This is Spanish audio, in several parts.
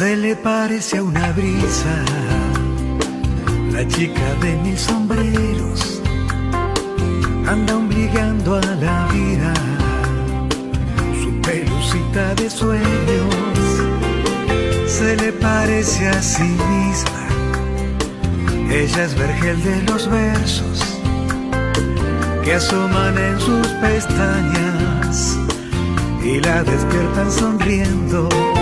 Se le parece a una brisa, la chica de mil sombreros anda obligando a la vida, su pelucita de sueños se le parece a sí misma. Ella es vergel de los versos que asoman en sus pestañas y la despiertan sonriendo.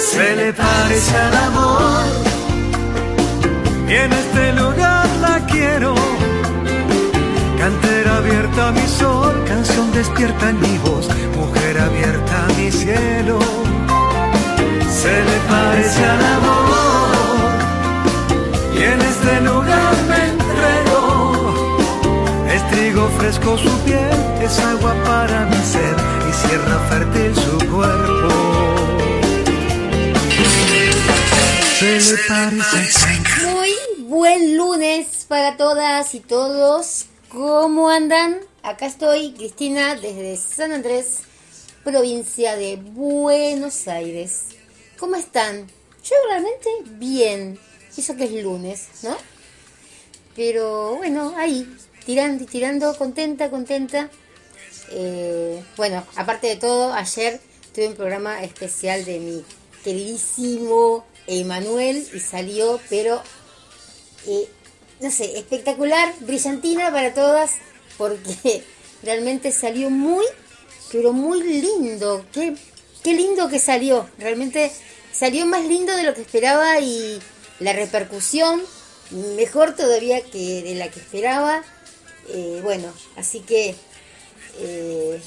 Se le parece al amor y en este lugar la quiero. Cantera abierta mi sol, canción despierta en mi voz, mujer abierta mi cielo. Se le parece al amor y en este lugar me entrego. Es trigo fresco su piel, es agua para mi ser y sierra fértil su cuerpo. Se le parece. Muy buen lunes para todas y todos. ¿Cómo andan? Acá estoy, Cristina, desde San Andrés, provincia de Buenos Aires. ¿Cómo están? Yo realmente bien. Eso que es lunes, ¿no? Pero bueno, ahí, tirando y tirando, contenta, contenta. Eh, bueno, aparte de todo, ayer tuve un programa especial de mi queridísimo Emanuel y salió, pero eh, no sé, espectacular, brillantina para todas, porque realmente salió muy, pero muy lindo. Qué, qué lindo que salió. Realmente salió más lindo de lo que esperaba y la repercusión mejor todavía que de la que esperaba. Eh, bueno, así que eh,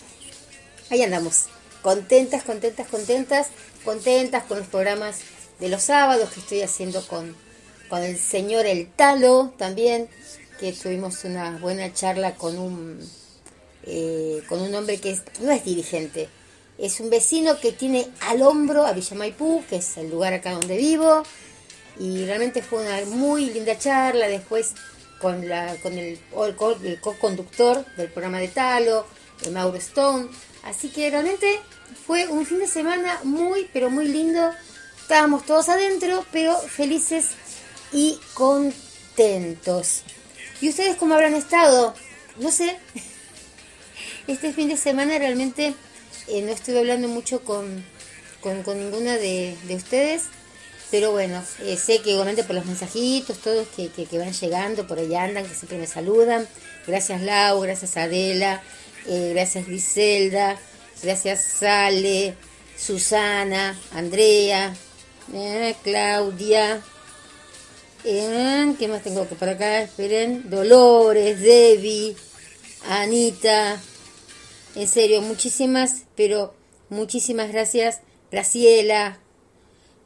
ahí andamos. Contentas, contentas, contentas, contentas con los programas de los sábados que estoy haciendo con, con el señor El Talo también, que tuvimos una buena charla con un, eh, con un hombre que es- no es dirigente, es un vecino que tiene al hombro a Villa Maipú, que es el lugar acá donde vivo, y realmente fue una muy linda charla después con la con el, el co-conductor del programa de Talo, de Mauro Stone. Así que realmente fue un fin de semana muy, pero muy lindo. Estábamos todos adentro, pero felices y contentos. ¿Y ustedes cómo habrán estado? No sé. Este fin de semana realmente eh, no estuve hablando mucho con, con, con ninguna de, de ustedes. Pero bueno, eh, sé que obviamente por los mensajitos, todos que, que, van llegando, por allá andan, que siempre me saludan. Gracias Lau, gracias Adela, eh, gracias Griselda, gracias Sale, Susana, Andrea, Claudia. Eh, ¿Qué más tengo que por acá? Esperen. Dolores, Debbie, Anita. En serio, muchísimas, pero muchísimas gracias. Graciela,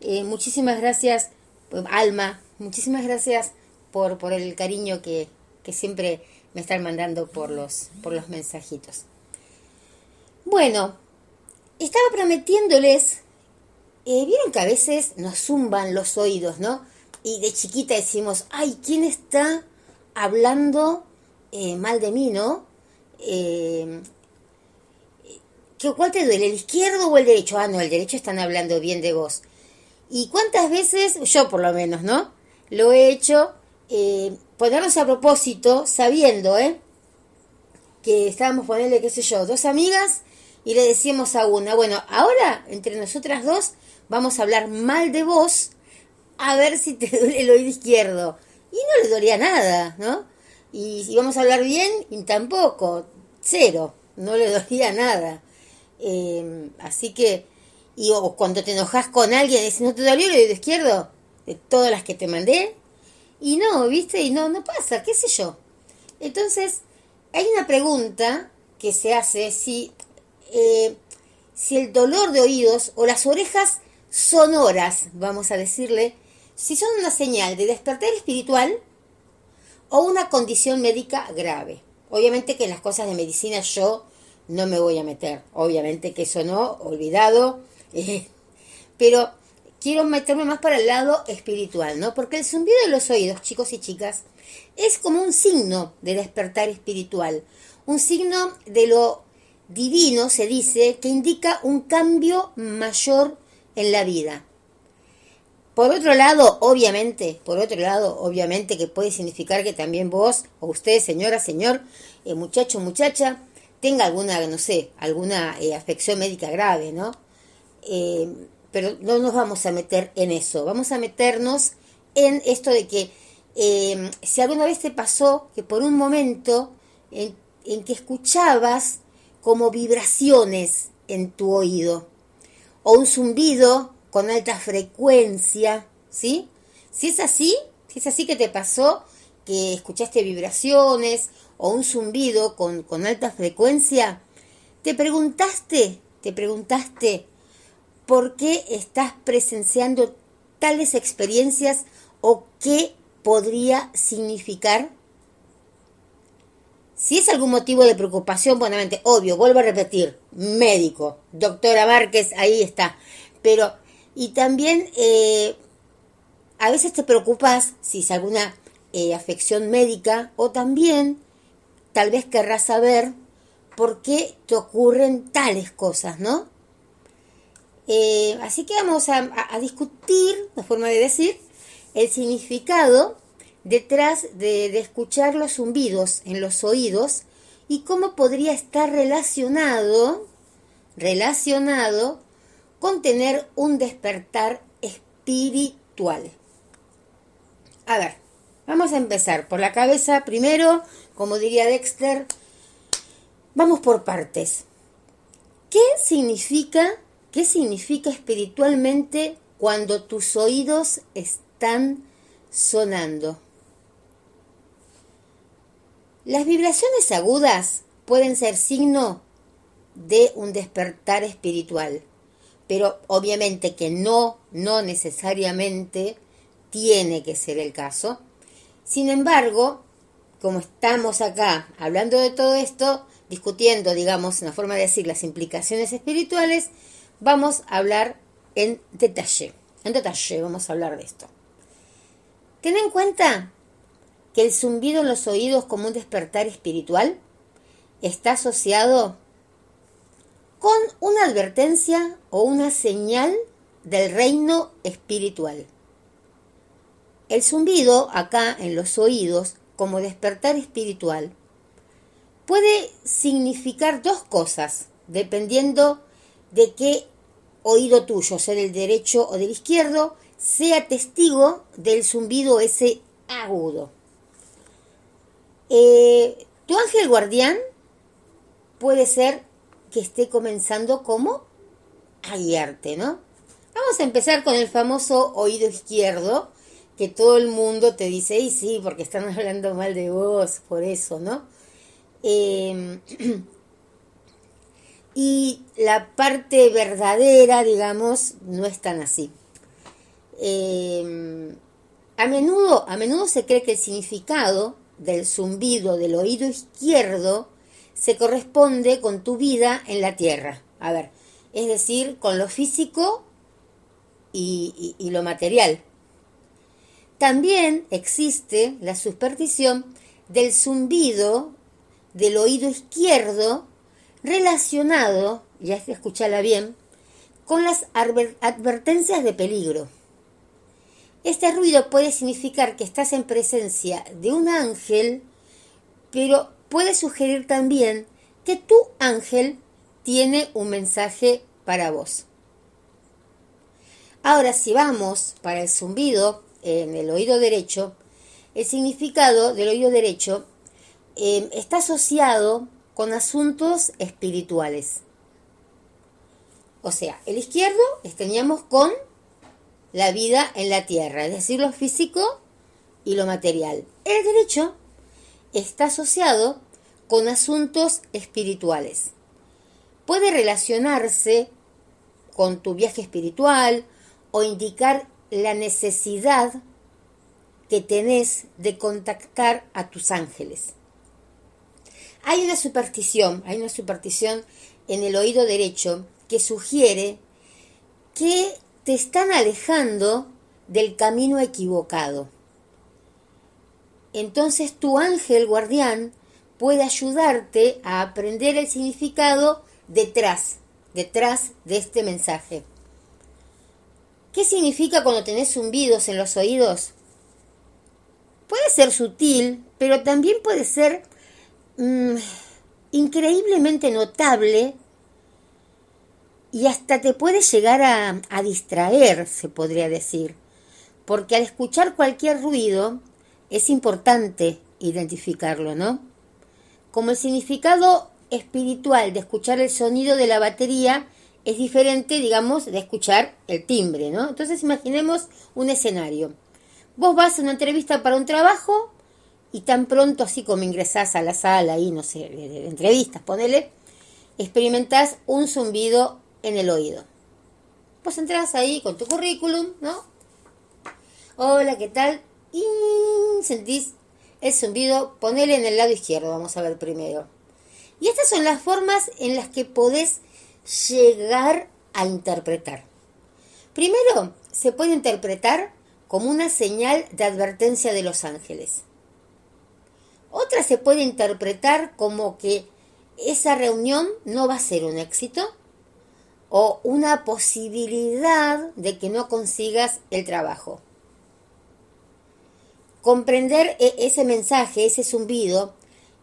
eh, muchísimas gracias, pues, Alma, muchísimas gracias por, por el cariño que, que siempre me están mandando por los, por los mensajitos. Bueno, estaba prometiéndoles, eh, vieron que a veces nos zumban los oídos, ¿no? Y de chiquita decimos, ay, ¿quién está hablando eh, mal de mí, no? Eh, ¿qué- ¿Cuál te duele, el izquierdo o el derecho? Ah, no, el derecho están hablando bien de vos. ¿Y cuántas veces, yo por lo menos, ¿no? Lo he hecho, eh, ponernos a propósito, sabiendo, ¿eh? Que estábamos, ponerle, qué sé yo, dos amigas y le decíamos a una, bueno, ahora entre nosotras dos vamos a hablar mal de vos a ver si te duele el oído izquierdo. Y no le dolía nada, ¿no? Y si vamos a hablar bien, y tampoco, cero, no le dolía nada. Eh, así que, y o cuando te enojas con alguien, dices, ¿no te dolió el oído izquierdo? De todas las que te mandé. Y no, ¿viste? Y no, no pasa, qué sé yo. Entonces, hay una pregunta que se hace si, eh, si el dolor de oídos o las orejas sonoras, vamos a decirle, si son una señal de despertar espiritual o una condición médica grave. Obviamente que en las cosas de medicina yo no me voy a meter. Obviamente que eso no, olvidado. eh, pero quiero meterme más para el lado espiritual, ¿no? Porque el zumbido de los oídos, chicos y chicas, es como un signo de despertar espiritual. Un signo de lo divino, se dice, que indica un cambio mayor en la vida. Por otro lado, obviamente, por otro lado, obviamente que puede significar que también vos o usted, señora, señor, eh, muchacho, muchacha, tenga alguna, no sé, alguna eh, afección médica grave, ¿no? Eh, pero no nos vamos a meter en eso, vamos a meternos en esto de que si alguna vez te pasó que por un momento en, en que escuchabas como vibraciones en tu oído o un zumbido con alta frecuencia, ¿sí? Si es así, si es así que te pasó, que escuchaste vibraciones o un zumbido con, con alta frecuencia, te preguntaste, te preguntaste por qué estás presenciando tales experiencias o qué podría significar. Si es algún motivo de preocupación, buenamente, obvio, vuelvo a repetir, médico, doctora Márquez, ahí está. Pero y también eh, a veces te preocupas si es alguna eh, afección médica o también tal vez querrás saber por qué te ocurren tales cosas, ¿no? Eh, así que vamos a, discutir, la forma de decir, el significado detrás de, escuchar los zumbidos en los oídos y cómo podría estar relacionado, relacionado con tener un despertar espiritual. A ver, vamos a empezar por la cabeza primero, como diría Dexter, vamos por partes. ¿Qué significa, qué significa espiritualmente cuando tus oídos están sonando? Las vibraciones agudas pueden ser signo de un despertar espiritual pero obviamente que no, no necesariamente tiene que ser el caso. Sin embargo, como estamos acá hablando de todo esto, discutiendo, digamos, una forma de decir las implicaciones espirituales, vamos a hablar en detalle. En detalle vamos a hablar de esto. Ten en cuenta que el zumbido en los oídos como un despertar espiritual está asociado con una advertencia o una señal del reino espiritual. El zumbido acá en los oídos, como despertar espiritual, puede significar dos cosas, dependiendo de qué oído tuyo, sea del derecho o del izquierdo, sea testigo del zumbido ese agudo. Eh, tu ángel guardián puede ser que esté comenzando como a guiarte, ¿no? Vamos a empezar con el famoso oído izquierdo, que todo el mundo te dice, y sí, porque están hablando mal de vos, por eso, ¿no? Em, y la parte verdadera, digamos, no es tan así. Em, a menudo, a menudo se cree que el significado del zumbido del oído izquierdo se corresponde con tu vida en la tierra. A ver, es decir, con lo físico y, lo material. También existe la superstición del zumbido del oído izquierdo relacionado, ya escuchala bien, con las advertencias de peligro. Este ruido puede significar que estás en presencia de un ángel, pero puede sugerir también que tu ángel tiene un mensaje para vos. Ahora, si vamos para el zumbido en el oído derecho, el significado del oído derecho em, está asociado con asuntos espirituales. O sea, el izquierdo teníamos con la vida en la tierra, es decir, lo físico y lo material. El derecho está asociado con asuntos espirituales. Puede relacionarse con tu viaje espiritual o indicar la necesidad que tenés de contactar a tus ángeles. Hay una superstición, hay una superstición en el oído derecho que sugiere que te están alejando del camino equivocado. Entonces tu ángel guardián puede ayudarte a aprender el significado detrás, detrás de este mensaje. ¿Qué significa cuando tenés zumbidos en los oídos? Puede ser sutil, pero también puede ser mm, increíblemente notable y hasta te puede llegar a, distraer, se podría decir, porque al escuchar cualquier ruido es importante identificarlo, ¿no? Como el significado espiritual de escuchar el sonido de la batería es diferente, digamos, de escuchar el timbre, ¿no? Entonces imaginemos un escenario. Vos vas a una entrevista para un trabajo y tan pronto así como ingresás a la sala y no sé, de, entrevistas, ponele, experimentás un zumbido en el oído. Vos entras ahí con tu currículum, ¿no? Hola, ¿qué tal? Y sentís el zumbido, ponele en el lado izquierdo, vamos a ver primero. Y estas son las formas en las que podés llegar a interpretar. Primero, se puede interpretar como una señal de advertencia de los ángeles. Otra se puede interpretar como que esa reunión no va a ser un éxito o una posibilidad de que no consigas el trabajo. Comprender e-, ese mensaje, ese zumbido,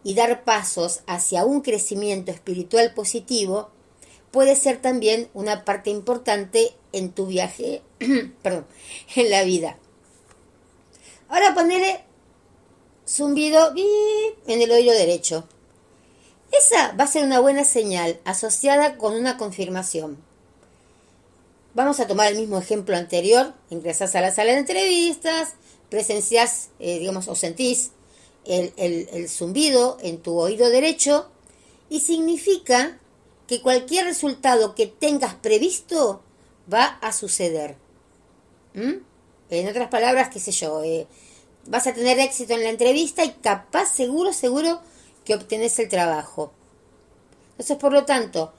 y dar pasos hacia un crecimiento espiritual positivo puede ser también una parte importante en tu viaje, perdón, en la vida. Ahora ponele zumbido en el oído derecho. Esa va a ser una buena señal asociada con una confirmación. Vamos a tomar el mismo ejemplo anterior. Ingresas a la sala de entrevistas, presencias, eh, digamos, o sentís el, zumbido en tu oído derecho y significa que cualquier resultado que tengas previsto va a suceder. ¿Mm? En otras palabras, qué sé yo, eh, vas a tener éxito en la entrevista y capaz, seguro, seguro que obtenés el trabajo. Entonces, por lo tanto,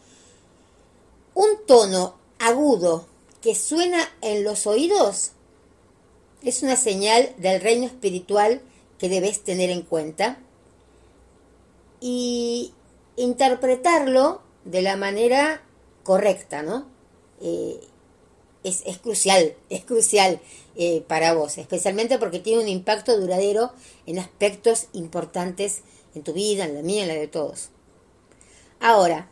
un tono agudo que suena en los oídos es una señal del reino espiritual que debes tener en cuenta y interpretarlo de la manera correcta, ¿no? Eh, es, crucial, es crucial eh, para vos, especialmente porque tiene un impacto duradero en aspectos importantes en tu vida, en la mía, en la de todos. Ahora,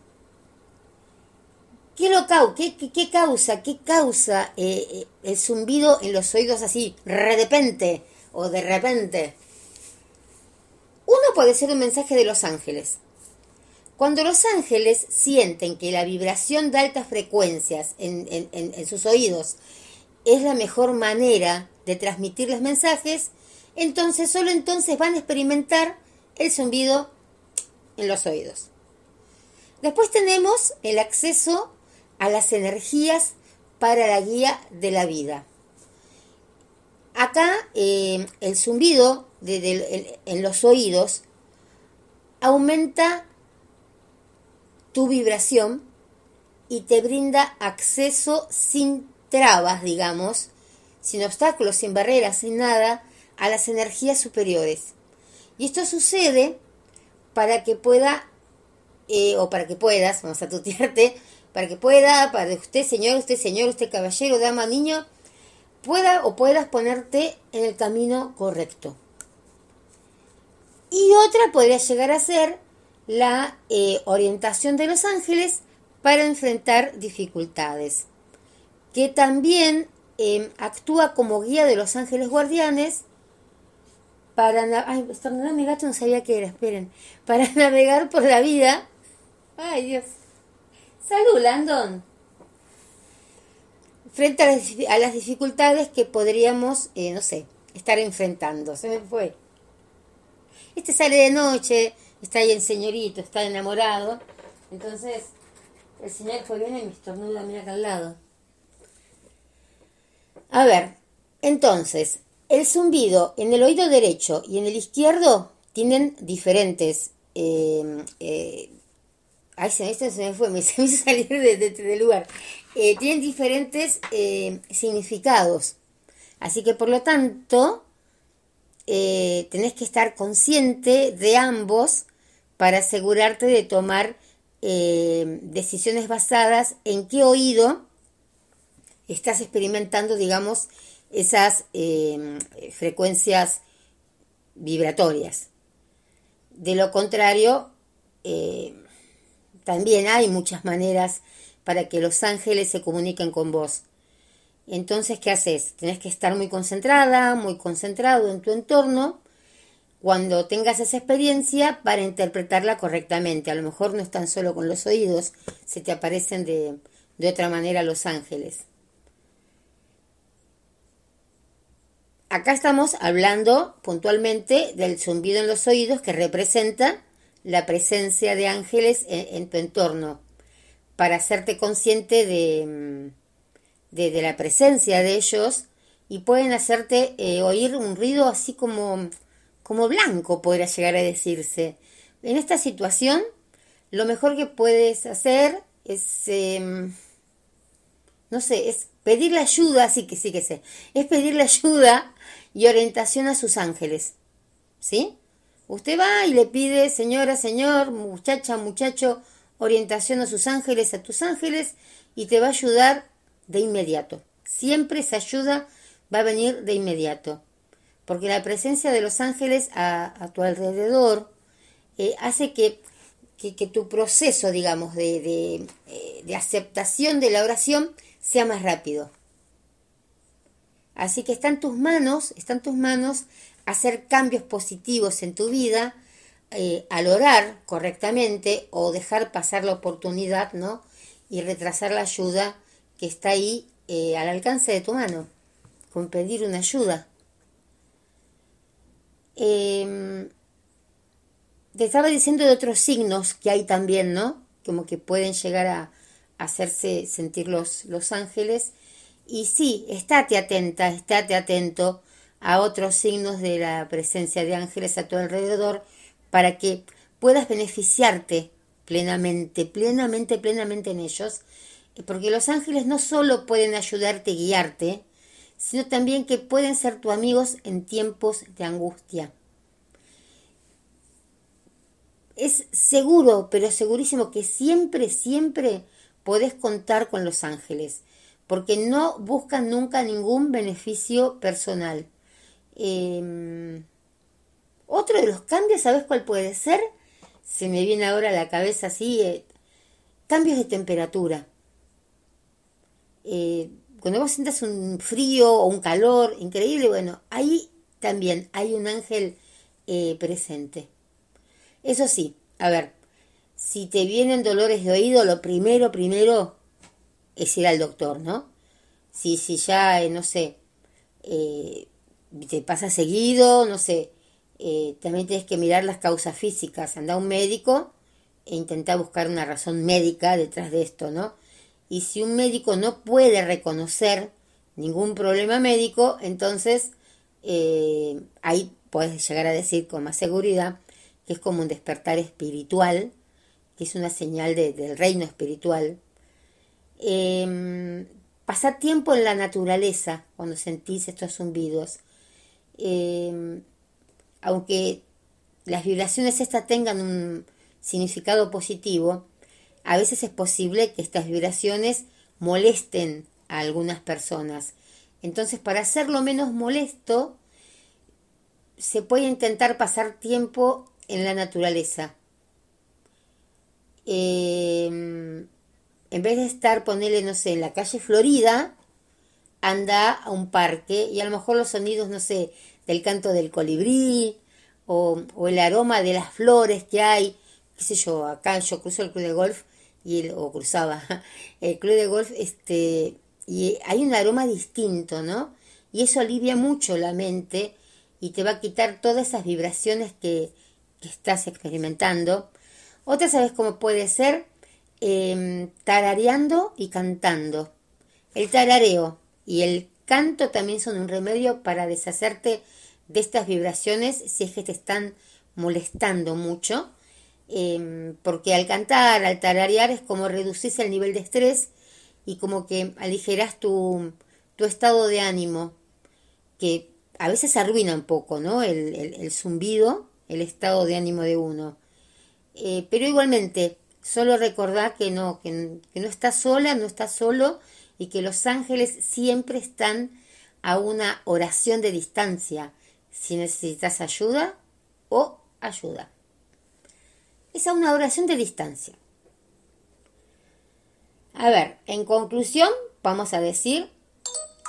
¿qué, lo, qué, qué, causa, qué causa eh, el zumbido en los oídos así, de repente o de repente? Uno puede ser un mensaje de los ángeles. Cuando los ángeles sienten que la vibración de altas frecuencias en, sus oídos es la mejor manera de transmitir los mensajes, entonces solo entonces van a experimentar el zumbido en los oídos. Después tenemos el acceso a las energías para la guía de la vida. Acá eh, el zumbido en los oídos aumenta tu vibración y te brinda acceso sin trabas, digamos, sin obstáculos, sin barreras, sin nada, a las energías superiores. Y esto sucede para que pueda, eh, o para que puedas, vamos a tutearte, para que pueda, para usted señor, usted señor, usted caballero, dama, niño, pueda o puedas ponerte en el camino correcto. Y otra podría llegar a ser la eh, orientación de los ángeles para enfrentar dificultades, que también em, actúa como guía de los ángeles guardianes para ay, mi gato no sabía qué era, esperen, para navegar por la vida. Ay, Dios. Salud, Landon. Frente a las, dificultades que podríamos, eh, no sé, estar enfrentando. Se me fue. Este sale de noche, está ahí el señorito, está enamorado. Entonces, el señor fue bien y me estornuda, mira acá al lado. A ver, entonces, el zumbido en el oído derecho y en el izquierdo tienen diferentes. Eh, eh, ay, se me, se me fue, me, se me hizo salir de, lugar. Eh, tienen diferentes significados. Así que por lo tanto, eh, tenés que estar consciente de ambos para asegurarte de tomar eh, decisiones basadas en qué oído estás experimentando, digamos, esas eh, frecuencias vibratorias. De lo contrario, eh, también hay muchas maneras para que los ángeles se comuniquen con vos. Entonces, ¿qué haces? Tenés que estar muy concentrada, muy concentrado en tu entorno cuando tengas esa experiencia para interpretarla correctamente. A lo mejor no están solo con los oídos, se te aparecen de, de otra manera los ángeles. Acá estamos hablando puntualmente del zumbido en los oídos que representa la presencia de ángeles en, tu entorno, para hacerte consciente de, de, la presencia de ellos y pueden hacerte eh, oír un ruido así como, como blanco, podría llegar a decirse. En esta situación, lo mejor que puedes hacer es, em, no sé, es pedirle ayuda, sí que sí que sé, es pedirle ayuda y orientación a sus ángeles. ¿Sí? Usted va y le pide, señora, señor, muchacha, muchacho, orientación a sus ángeles, a tus ángeles, y te va a ayudar de inmediato. Siempre esa ayuda va a venir de inmediato. Porque la presencia de los ángeles a, tu alrededor eh, hace que, que, tu proceso, digamos, de, de, eh, de aceptación de la oración sea más rápido. Así que está en tus manos, está en tus manos hacer cambios positivos en tu vida eh, al orar correctamente o dejar pasar la oportunidad, ¿no? Y retrasar la ayuda que está ahí eh, al alcance de tu mano, con pedir una ayuda. Em, te estaba diciendo de otros signos que hay también, ¿no? Como que pueden llegar a, hacerse sentir los, los ángeles. Y sí, estate atenta, estate atento a otros signos de la presencia de ángeles a tu alrededor para que puedas beneficiarte plenamente, plenamente, plenamente en ellos, porque los ángeles no solo pueden ayudarte, guiarte, sino también que pueden ser tus amigos en tiempos de angustia. Es seguro, pero segurísimo que siempre, siempre podés contar con los ángeles, porque no buscan nunca ningún beneficio personal. Em, otro de los cambios, ¿sabes cuál puede ser? Se me viene ahora a la cabeza así, eh, cambios de temperatura. Eh, cuando vos sientas un frío o un calor increíble, bueno, ahí también hay un ángel eh, presente. Eso sí, a ver, si te vienen dolores de oído, lo primero, primero es ir al doctor, ¿no? Si, si ya, no sé, te pasa seguido, no sé, eh, también tienes que mirar las causas físicas, anda a un médico e intenta buscar una razón médica detrás de esto, ¿no? Y si un médico no puede reconocer ningún problema médico, entonces eh, ahí puedes llegar a decir con más seguridad que es como un despertar espiritual, que es una señal del reino espiritual. Eh, pasar tiempo en la naturaleza cuando sentís estos zumbidos. Em, aunque las vibraciones estas tengan un significado positivo, a veces es posible que estas vibraciones molesten a algunas personas. Entonces, para hacerlo menos molesto, se puede intentar pasar tiempo en la naturaleza. Em, en vez de estar, ponerle, no sé, en la calle Florida, anda a un parque y a lo mejor los sonidos, no sé, del canto del colibrí o, el aroma de las flores que hay, qué sé yo, acá yo cruzo el club de golf y el, o cruzaba el club de golf, este, y hay un aroma distinto, ¿no? Y eso alivia mucho la mente y te va a quitar todas esas vibraciones que, estás experimentando. Otra, ¿sabes cómo puede ser? Em, tarareando y cantando. El tarareo y el canto también son un remedio para deshacerte de estas vibraciones si es que te están molestando mucho. Em, porque al cantar, al tararear es como reducís el nivel de estrés y como que aligeras tu, tu estado de ánimo, que a veces arruina un poco, ¿no? El, zumbido, el estado de ánimo de uno. Eh, pero igualmente, solo recordar que no, que, no estás sola, no estás solo y que los ángeles siempre están a una oración de distancia si necesitas ayuda o ayuda. Es a una oración de distancia. A ver, en conclusión, vamos a decir,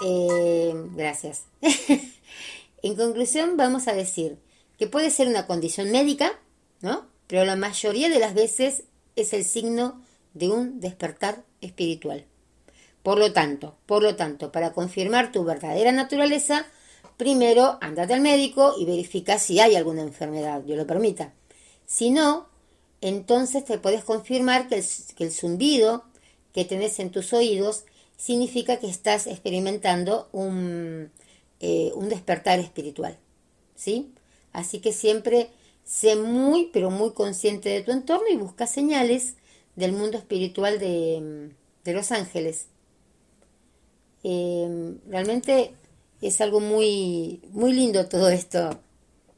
eh, gracias. en conclusión, vamos a decir que puede ser una condición médica, ¿no? Pero la mayoría de las veces es el signo de un despertar espiritual. Por lo tanto, por lo tanto, para confirmar tu verdadera naturaleza, primero andate al médico y verifica si hay alguna enfermedad, Dios lo permita. Si no, entonces te puedes confirmar que el, zumbido que tenés en tus oídos significa que estás experimentando un, eh, un despertar espiritual. ¿Sí? Así que siempre sé muy, pero muy consciente de tu entorno y busca señales del mundo espiritual de, los ángeles. Em, realmente es algo muy, muy lindo todo esto.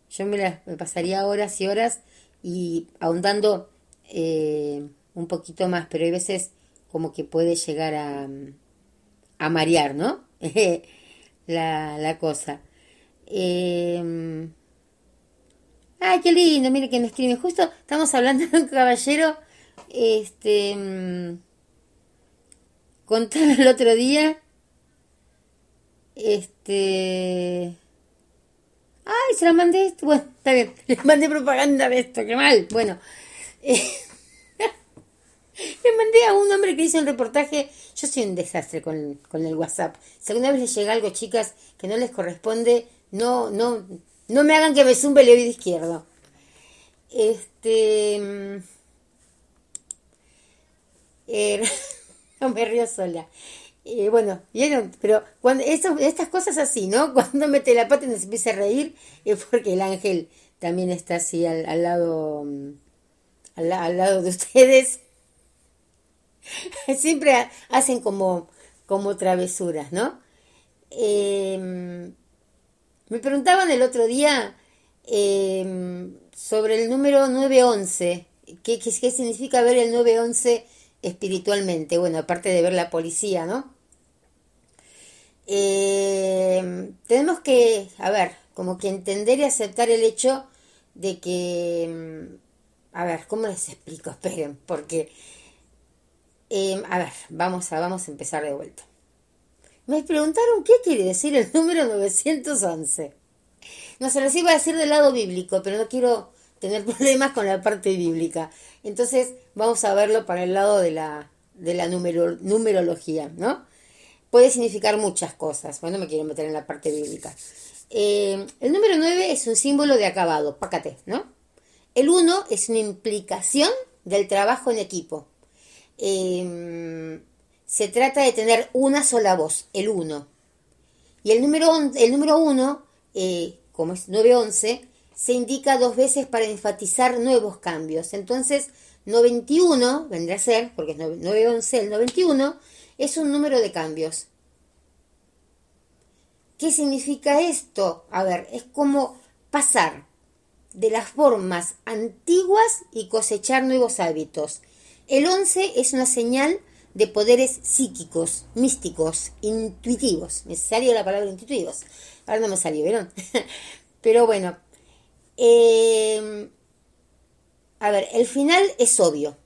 Yo me, pasaría horas y horas y ahondando eh, un poquito más, pero hay veces como que puede llegar a, a marear, ¿no? la, la, cosa. Eh, ay, qué lindo, mire que me escribe. Justo estamos hablando de un caballero, este, mm, contaba el otro día este. Ay, se la mandé. Bueno, está bien. Le mandé propaganda de esto, qué mal. Bueno. le mandé a un hombre que hizo un reportaje. Yo soy un desastre con, con, el WhatsApp. Si alguna vez les llega algo, chicas, que no les corresponde, no, no, no me hagan que me zumbe el oído izquierdo. Este. Mm, eh, no me río sola. Y bueno, vieron, pero cuando estas cosas así, ¿no? Cuando mete la pata y se empieza a reír, es porque el ángel también está así al, lado mm, al, lado de ustedes. Siempre hacen como, como travesuras, ¿no? Em, me preguntaban el otro día em, sobre el número 911. ¿Qué, qué, ¿Qué significa ver el 911 espiritualmente? Bueno, aparte de ver la policía, ¿no? Eh, tenemos que, a ver, como que entender y aceptar el hecho de que, mm, a ver, ¿cómo les explico? Esperen, porque, a ver, vamos a, vamos a empezar de vuelta. Me preguntaron qué quiere decir el número 911. No se los iba a decir del lado bíblico, pero no quiero tener problemas con la parte bíblica. Entonces vamos a verlo para el lado de la, de la numerología, ¿no? puede significar muchas cosas. Bueno, me quiero meter en la parte bíblica. Eh, el número 9 es un símbolo de acabado, pácate, ¿no? El 1 es una implicación del trabajo en equipo. Eh, se trata de tener una sola voz, el 1. Y el número, el número 1, eh, como es 911, se indica dos veces para enfatizar nuevos cambios. Entonces, 91 vendrá a ser, porque es 911, el 91 es un número de cambios. ¿Qué significa esto? A ver, es como pasar de las formas antiguas y cosechar nuevos hábitos. El 11 es una señal de poderes psíquicos, místicos, intuitivos. Me salió la palabra intuitivos. Ahora no me salió, ¿vieron? Pero bueno. Eh, a ver, el final es obvio.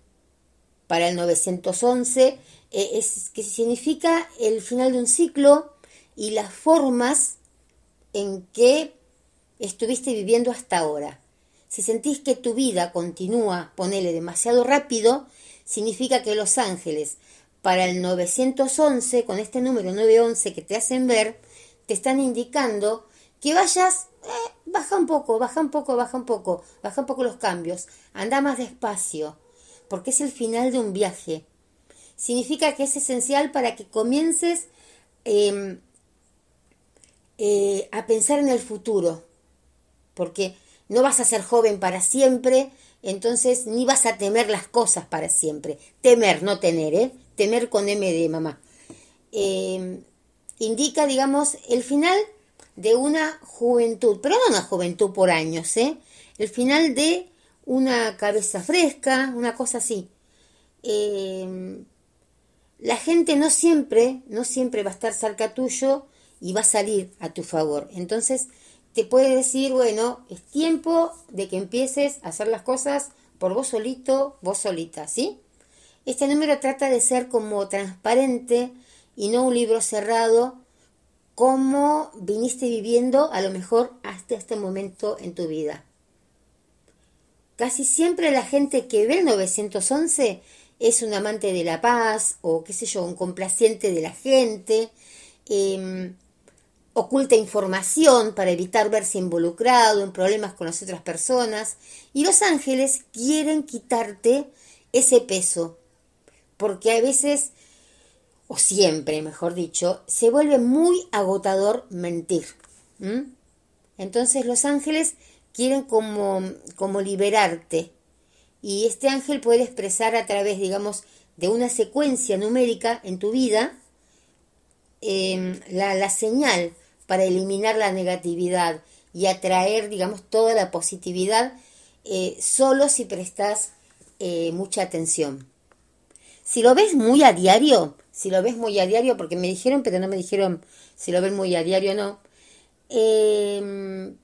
Para el 911 eh, es, que significa el final de un ciclo y las formas en que estuviste viviendo hasta ahora. Si sentís que tu vida continúa, ponele demasiado rápido, significa que los ángeles, para el 911, con este número 911 que te hacen ver, te están indicando que vayas, eh, baja un poco, baja un poco, baja un poco, baja un poco los cambios, anda más despacio, porque es el final de un viaje significa que es esencial para que comiences em, eh, a pensar en el futuro, porque no vas a ser joven para siempre, entonces ni vas a temer las cosas para siempre. Temer, no tener, ¿eh? Temer con M de mamá. Em, indica, digamos, el final de una juventud, pero no una juventud por años, ¿eh? El final de una cabeza fresca, una cosa así. Eh, la gente no siempre, no siempre va a estar cerca tuyo y va a salir a tu favor. Entonces, te puede decir, bueno, es tiempo de que empieces a hacer las cosas por vos solito, vos solita, ¿sí? Este número trata de ser como transparente y no un libro cerrado, como viniste viviendo a lo mejor hasta este momento en tu vida. Casi siempre la gente que ve el 911 es un amante de la paz o qué sé yo, un complaciente de la gente, em, oculta información para evitar verse involucrado en problemas con las otras personas y los ángeles quieren quitarte ese peso porque a veces o siempre mejor dicho se vuelve muy agotador mentir entonces los ángeles quieren como, como liberarte y este ángel puede expresar a través digamos de una secuencia numérica en tu vida em, la, la señal para eliminar la negatividad y atraer, digamos, toda la positividad eh, solo si prestas eh, mucha atención. Si lo ves muy a diario, si lo ves muy a diario, porque me dijeron, pero no me dijeron si lo ven muy a diario o no, em,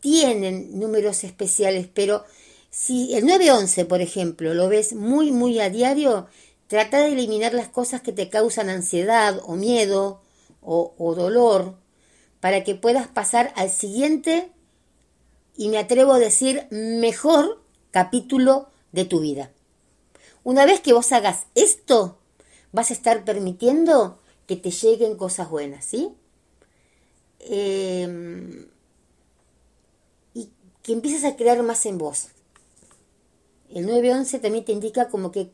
tienen números especiales, pero si el 911, por ejemplo, lo ves muy, muy a diario, trata de eliminar las cosas que te causan ansiedad o miedo o dolor para que puedas pasar al siguiente y me atrevo a decir mejor capítulo de tu vida. Una vez que vos hagas esto, vas a estar permitiendo que te lleguen cosas buenas, ¿sí? Em, y que empieces a crear más en vos. El 911 también te indica como que,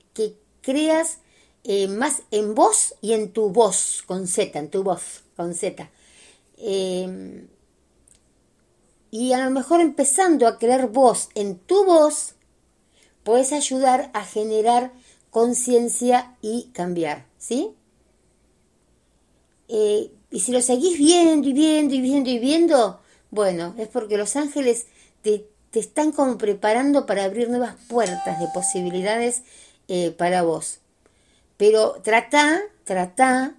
creas eh, más en vos y en tu voz, con Z, en tu voz, con Z. Em, y a lo mejor empezando a creer voz en tu voz, puedes ayudar a generar conciencia y cambiar, ¿sí? Eh, y si lo seguís viendo y viendo y viendo y viendo, bueno, es porque los ángeles te, están como preparando para abrir nuevas puertas de posibilidades eh, para vos. Pero trata, trata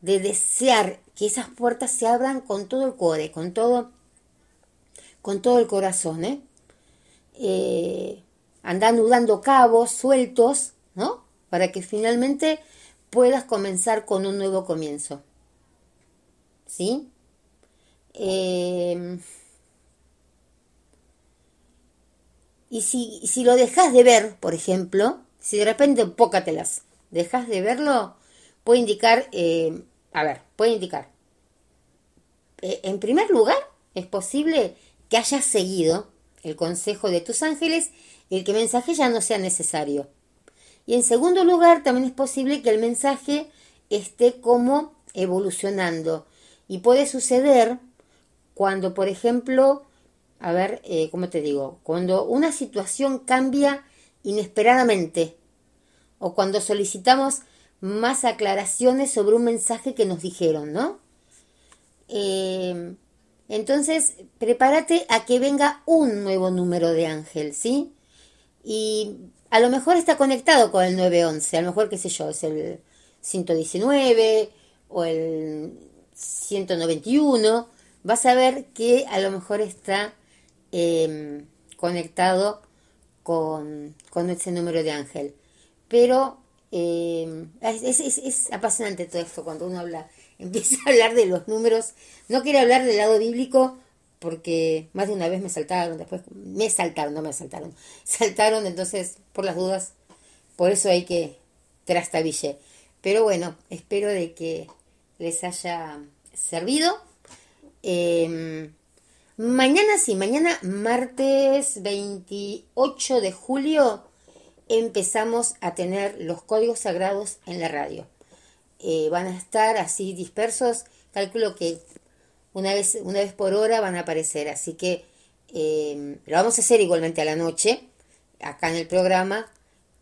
de desear que esas puertas se abran con todo el core, con todo, con todo el corazón, ¿eh? eh anudando cabos sueltos, ¿no? Para que finalmente puedas comenzar con un nuevo comienzo. ¿Sí? Eh, y si, si lo dejas de ver, por ejemplo, si de repente pócatelas, dejas de verlo, puede indicar eh, a ver, puede indicar. Eh, en primer lugar, es posible que hayas seguido el consejo de tus ángeles y el que mensaje ya no sea necesario. Y en segundo lugar, también es posible que el mensaje esté como evolucionando. Y puede suceder cuando, por ejemplo, a ver, eh, ¿cómo te digo? Cuando una situación cambia inesperadamente o cuando solicitamos más aclaraciones sobre un mensaje que nos dijeron, ¿no? Eh, entonces, prepárate a que venga un nuevo número de ángel, ¿sí? Y a lo mejor está conectado con el 911, a lo mejor, qué sé yo, es el 119 o el 191. Vas a ver que a lo mejor está em, conectado con, con ese número de ángel. Pero eh, es, apasionante todo esto cuando uno habla, empieza a hablar de los números. No quiero hablar del lado bíblico porque más de una vez me saltaron, después me saltaron, no me saltaron, saltaron, entonces por las dudas, por eso hay que trastabille. Pero bueno, espero de que les haya servido. Em, mañana sí, mañana martes 28 de julio empezamos a tener los códigos sagrados en la radio. Eh, van a estar así dispersos, calculo que una vez, una vez por hora van a aparecer, así que eh, lo vamos a hacer igualmente a la noche, acá en el programa,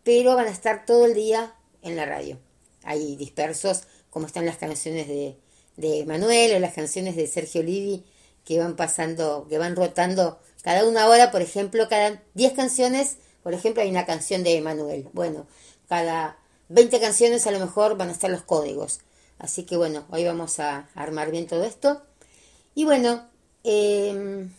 pero van a estar todo el día en la radio, ahí dispersos, como están las canciones de, de Manuel o las canciones de Sergio Livi, que van pasando, que van rotando cada una hora, por ejemplo, cada 10 canciones por ejemplo, hay una canción de Emanuel. Bueno, cada 20 canciones a lo mejor van a estar los códigos. Así que bueno, hoy vamos a armar bien todo esto. Y bueno, em,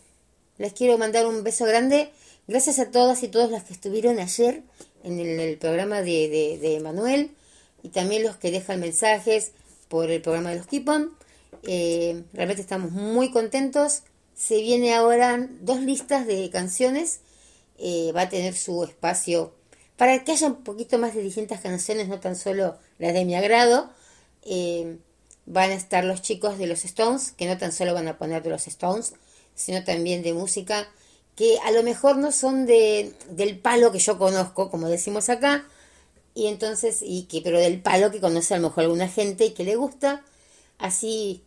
les quiero mandar un beso grande. Gracias a todas y todos las que estuvieron ayer en el, programa de, Manuel y también los que dejan mensajes por el programa de los Kipon. Eh, realmente estamos muy contentos. Se viene ahora dos listas de canciones. Eh, va a tener su espacio para que haya un poquito más de distintas canciones, no tan solo las de mi agrado. Eh, van a estar los chicos de los Stones, que no tan solo van a poner de los Stones, sino también de música que a lo mejor no son de, del palo que yo conozco, como decimos acá, y entonces, y que, pero del palo que conoce a lo mejor alguna gente y que le gusta, así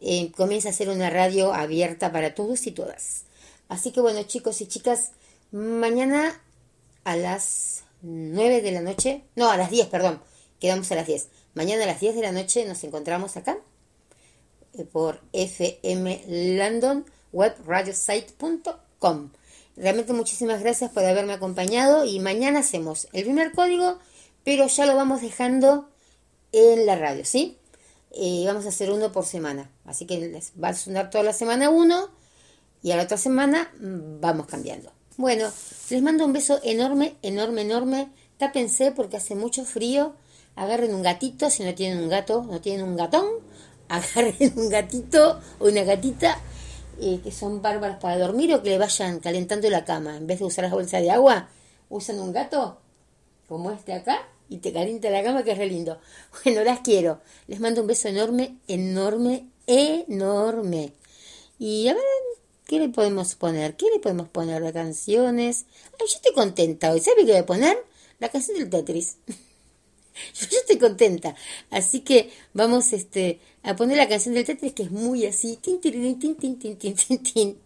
eh, comienza a ser una radio abierta para todos y todas. Así que bueno, chicos y chicas, mañana a las 9 de la noche, no, a las 10, perdón, quedamos a las 10. Mañana a las 10 de la noche nos encontramos acá eh, por FM London webradiosite.com. Realmente muchísimas gracias por haberme acompañado y mañana hacemos el primer código, pero ya lo vamos dejando en la radio, ¿sí? Eh, vamos a hacer uno por semana, así que les va a sonar toda la semana uno y a la otra semana mm, vamos cambiando. Bueno, les mando un beso enorme, enorme, enorme. Tápense porque hace mucho frío. Agarren un gatito, si no tienen un gato, no tienen un gatón. Agarren un gatito o una gatita eh, que son bárbaros para dormir o que le vayan calentando la cama. En vez de usar las bolsas de agua, usan un gato como este acá y te calienta la cama, que es re lindo. Bueno, las quiero. Les mando un beso enorme, enorme, enorme. Y a ver, ¿Qué le podemos poner? ¿Qué le podemos poner de canciones? Ay, yo estoy contenta hoy. ¿Sabe qué voy a poner? La canción del Tetris. yo, estoy contenta. Así que vamos este, a poner la canción del Tetris que es muy así. Tin, tin, tin, tin, tin, tin, tin, tin.